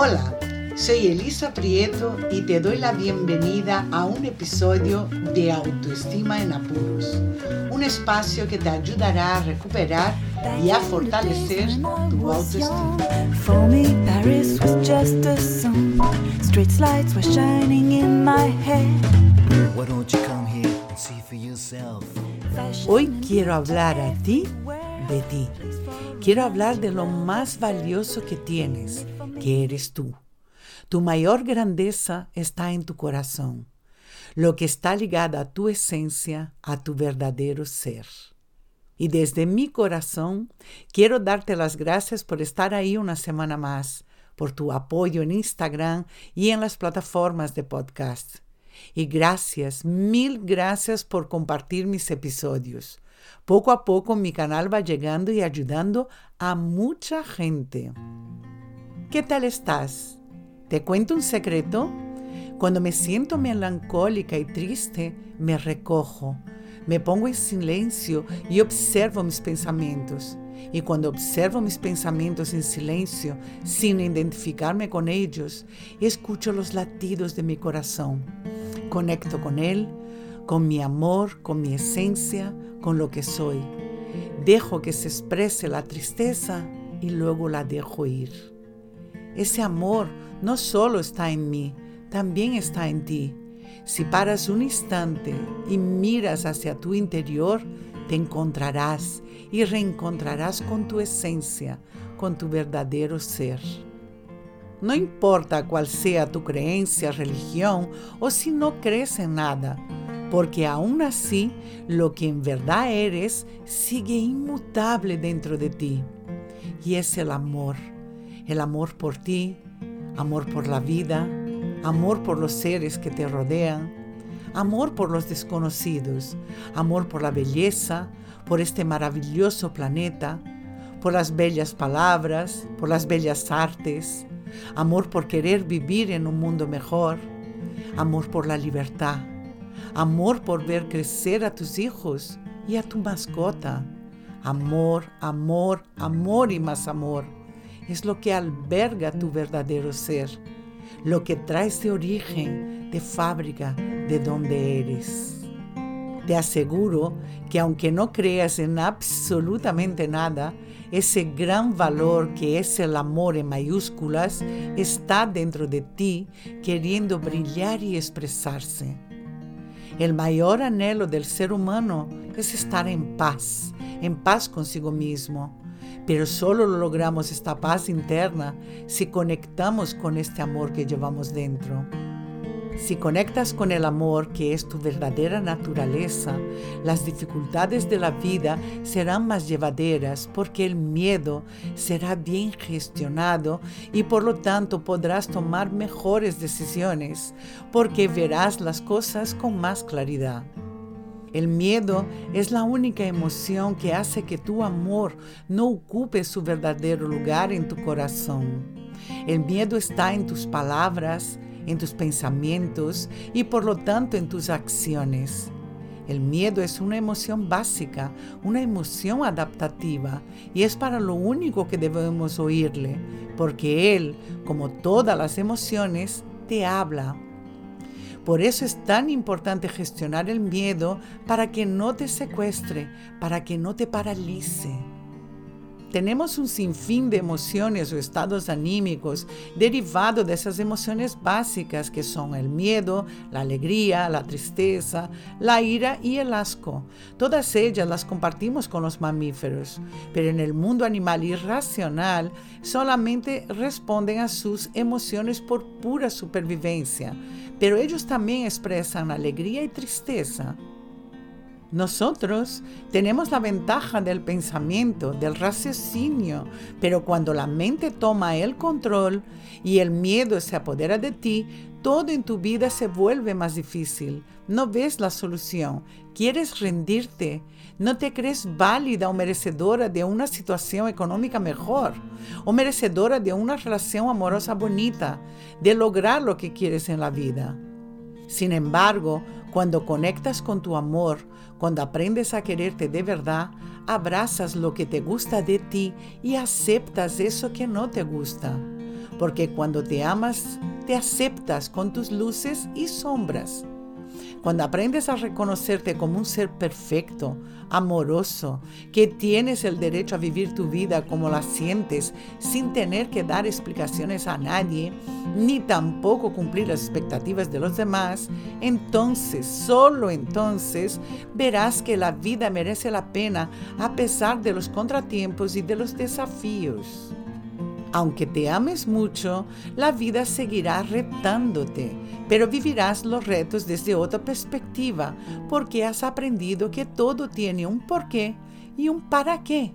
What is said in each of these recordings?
Hola, soy Elisa Prieto y te doy la bienvenida a un episodio de Autoestima en Apuros, un espacio que te ayudará a recuperar y a fortalecer tu autoestima. Hoy quiero hablar a ti de ti. Quiero hablar de lo más valioso que tienes, que eres tú. Tu mayor grandeza está en tu corazón, lo que está ligado a tu esencia, a tu verdadero ser. Y desde mi corazón quiero darte las gracias por estar ahí una semana más, por tu apoyo en Instagram y en las plataformas de podcast. Y gracias, mil gracias por compartir mis episodios. Poco a poco mi canal va llegando y ayudando a mucha gente. ¿Qué tal estás? ¿Te cuento un secreto? Cuando me siento melancólica y triste, me recojo, me pongo en silencio y observo mis pensamientos. Y cuando observo mis pensamientos en silencio, sin identificarme con ellos, escucho los latidos de mi corazón. Conecto con él, con mi amor, con mi esencia, con lo que soy. Dejo que se exprese la tristeza y luego la dejo ir. Ese amor no solo está en mí, también está en ti. Si paras un instante y miras hacia tu interior, te encontrarás y reencontrarás con tu esencia, con tu verdadero ser. No importa cuál sea tu creencia, religión o si no crees en nada, porque aún así lo que en verdad eres sigue inmutable dentro de ti. Y es el amor, el amor por ti, amor por la vida, amor por los seres que te rodean, amor por los desconocidos, amor por la belleza, por este maravilloso planeta, por las bellas palabras, por las bellas artes, amor por querer vivir en un mundo mejor, amor por la libertad amor por ver crecer a tus hijos y a tu mascota. Amor, amor, amor y más amor. Es lo que alberga tu verdadero ser, lo que traes de origen, de fábrica, de donde eres. Te aseguro que aunque no creas en absolutamente nada, ese gran valor que es el amor en mayúsculas está dentro de ti queriendo brillar y expresarse. El mayor anhelo del ser humano es estar en paz, en paz consigo mismo. Pero solo lo logramos esta paz interna si conectamos con este amor que llevamos dentro. Si conectas con el amor que es tu verdadera naturaleza, las dificultades de la vida serán más llevaderas porque el miedo será bien gestionado y por lo tanto podrás tomar mejores decisiones porque verás las cosas con más claridad. El miedo es la única emoción que hace que tu amor no ocupe su verdadero lugar en tu corazón. El miedo está en tus palabras, en tus pensamientos y por lo tanto en tus acciones. El miedo es una emoción básica, una emoción adaptativa y es para lo único que debemos oírle, porque Él, como todas las emociones, te habla. Por eso es tan importante gestionar el miedo para que no te secuestre, para que no te paralice. Tenemos un sinfín de emociones o estados anímicos derivados de esas emociones básicas que son el miedo, la alegría, la tristeza, la ira y el asco. Todas ellas las compartimos con los mamíferos, pero en el mundo animal irracional solamente responden a sus emociones por pura supervivencia, pero ellos también expresan alegría y tristeza. Nosotros tenemos la ventaja del pensamiento, del raciocinio, pero cuando la mente toma el control y el miedo se apodera de ti, todo en tu vida se vuelve más difícil. No ves la solución, quieres rendirte, no te crees válida o merecedora de una situación económica mejor, o merecedora de una relación amorosa bonita, de lograr lo que quieres en la vida. Sin embargo, cuando conectas con tu amor, cuando aprendes a quererte de verdad, abrazas lo que te gusta de ti y aceptas eso que no te gusta. porque cuando te amas, te aceptas con tus luces y sombras. Cuando aprendes a reconocerte como un ser perfecto, amoroso, que tienes el derecho a vivir tu vida como la sientes, sin tener que dar explicaciones a nadie, ni tampoco cumplir las expectativas de los demás, entonces, solo entonces, verás que la vida merece la pena a pesar de los contratiempos y de los desafíos. Aunque te ames mucho, la vida seguirá retándote, pero vivirás los retos desde otra perspectiva, porque has aprendido que todo tiene un porqué y un para qué.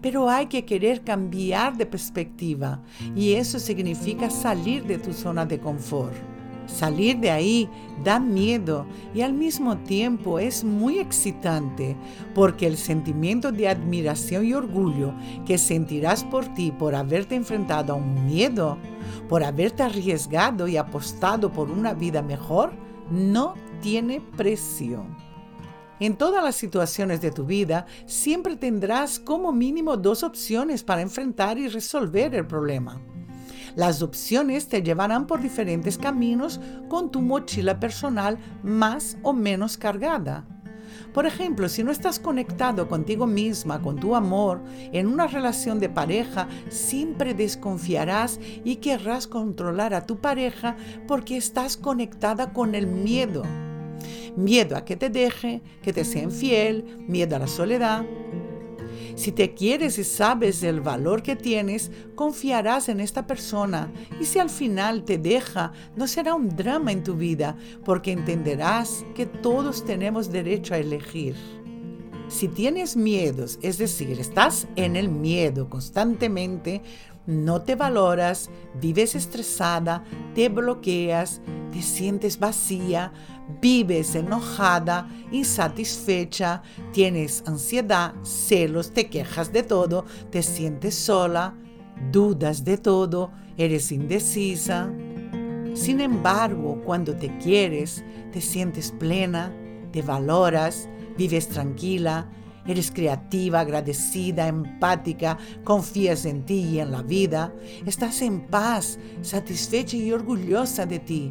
Pero hay que querer cambiar de perspectiva y eso significa salir de tu zona de confort. Salir de ahí da miedo y al mismo tiempo es muy excitante porque el sentimiento de admiración y orgullo que sentirás por ti por haberte enfrentado a un miedo, por haberte arriesgado y apostado por una vida mejor, no tiene precio. En todas las situaciones de tu vida siempre tendrás como mínimo dos opciones para enfrentar y resolver el problema. Las opciones te llevarán por diferentes caminos con tu mochila personal más o menos cargada. Por ejemplo, si no estás conectado contigo misma, con tu amor, en una relación de pareja, siempre desconfiarás y querrás controlar a tu pareja porque estás conectada con el miedo. Miedo a que te deje, que te sea infiel, miedo a la soledad. Si te quieres y sabes el valor que tienes, confiarás en esta persona y si al final te deja, no será un drama en tu vida porque entenderás que todos tenemos derecho a elegir. Si tienes miedos, es decir, estás en el miedo constantemente, no te valoras, vives estresada, te bloqueas, te sientes vacía, vives enojada, insatisfecha, tienes ansiedad, celos, te quejas de todo, te sientes sola, dudas de todo, eres indecisa. Sin embargo, cuando te quieres, te sientes plena, te valoras, vives tranquila, eres creativa, agradecida, empática, confías en ti y en la vida, estás en paz, satisfecha y orgullosa de ti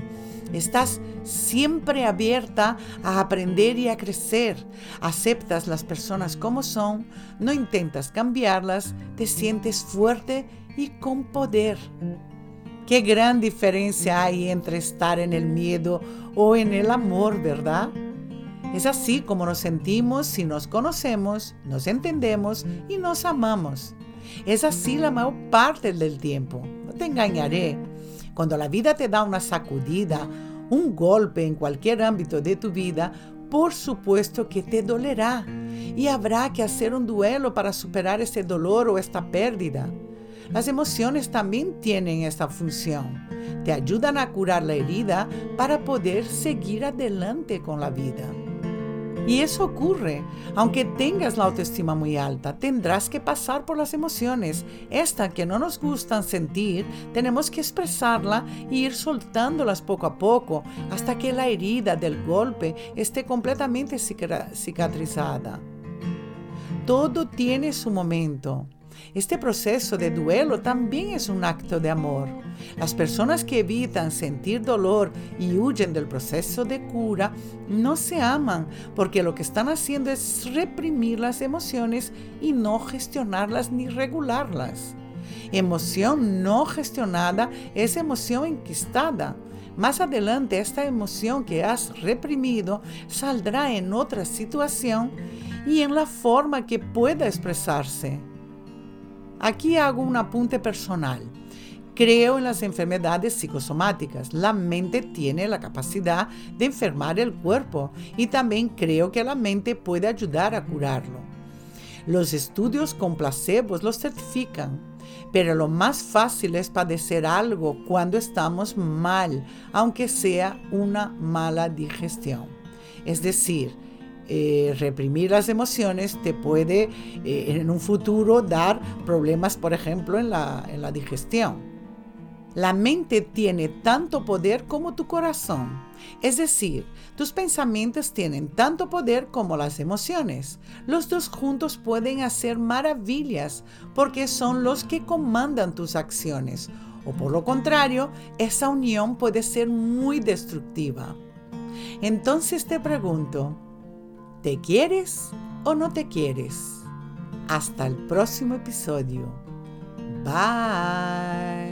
Estás siempre abierta a aprender y a crecer. Aceptas las personas como son, no intentas cambiarlas, te sientes fuerte y con poder. Qué gran diferencia hay entre estar en el miedo o en el amor, ¿verdad? Es así como nos sentimos si nos conocemos, nos entendemos y nos amamos. Es así la mayor parte del tiempo. No te engañaré. Cuando la vida te da una sacudida, un golpe en cualquier ámbito de tu vida, por supuesto que te dolerá y habrá que hacer un duelo para superar ese dolor o esta pérdida. Las emociones también tienen esta función. Te ayudan a curar la herida para poder seguir adelante con la vida. Y eso ocurre. Aunque tengas la autoestima muy alta, tendrás que pasar por las emociones. Esta que no nos gustan sentir, tenemos que expresarla e ir soltándolas poco a poco hasta que la herida del golpe esté completamente cicatrizada. Todo tiene su momento. Este proceso de duelo también es un acto de amor. Las personas que evitan sentir dolor y huyen del proceso de cura no se aman porque lo que están haciendo es reprimir las emociones y no gestionarlas ni regularlas. Emoción no gestionada es emoción enquistada. Más adelante esta emoción que has reprimido saldrá en otra situación y en la forma que pueda expresarse. Aquí hago un apunte personal. Creo en las enfermedades psicosomáticas. La mente tiene la capacidad de enfermar el cuerpo y también creo que la mente puede ayudar a curarlo. Los estudios con placebos lo certifican, pero lo más fácil es padecer algo cuando estamos mal, aunque sea una mala digestión. Es decir, eh, reprimir las emociones te puede eh, en un futuro dar problemas, por ejemplo, en la, en la digestión. La mente tiene tanto poder como tu corazón. Es decir, tus pensamientos tienen tanto poder como las emociones. Los dos juntos pueden hacer maravillas porque son los que comandan tus acciones O por lo contrario, esa unión puede ser muy destructiva. Entonces te pregunto, ¿te quieres o no te quieres? Hasta el próximo episodio. Bye.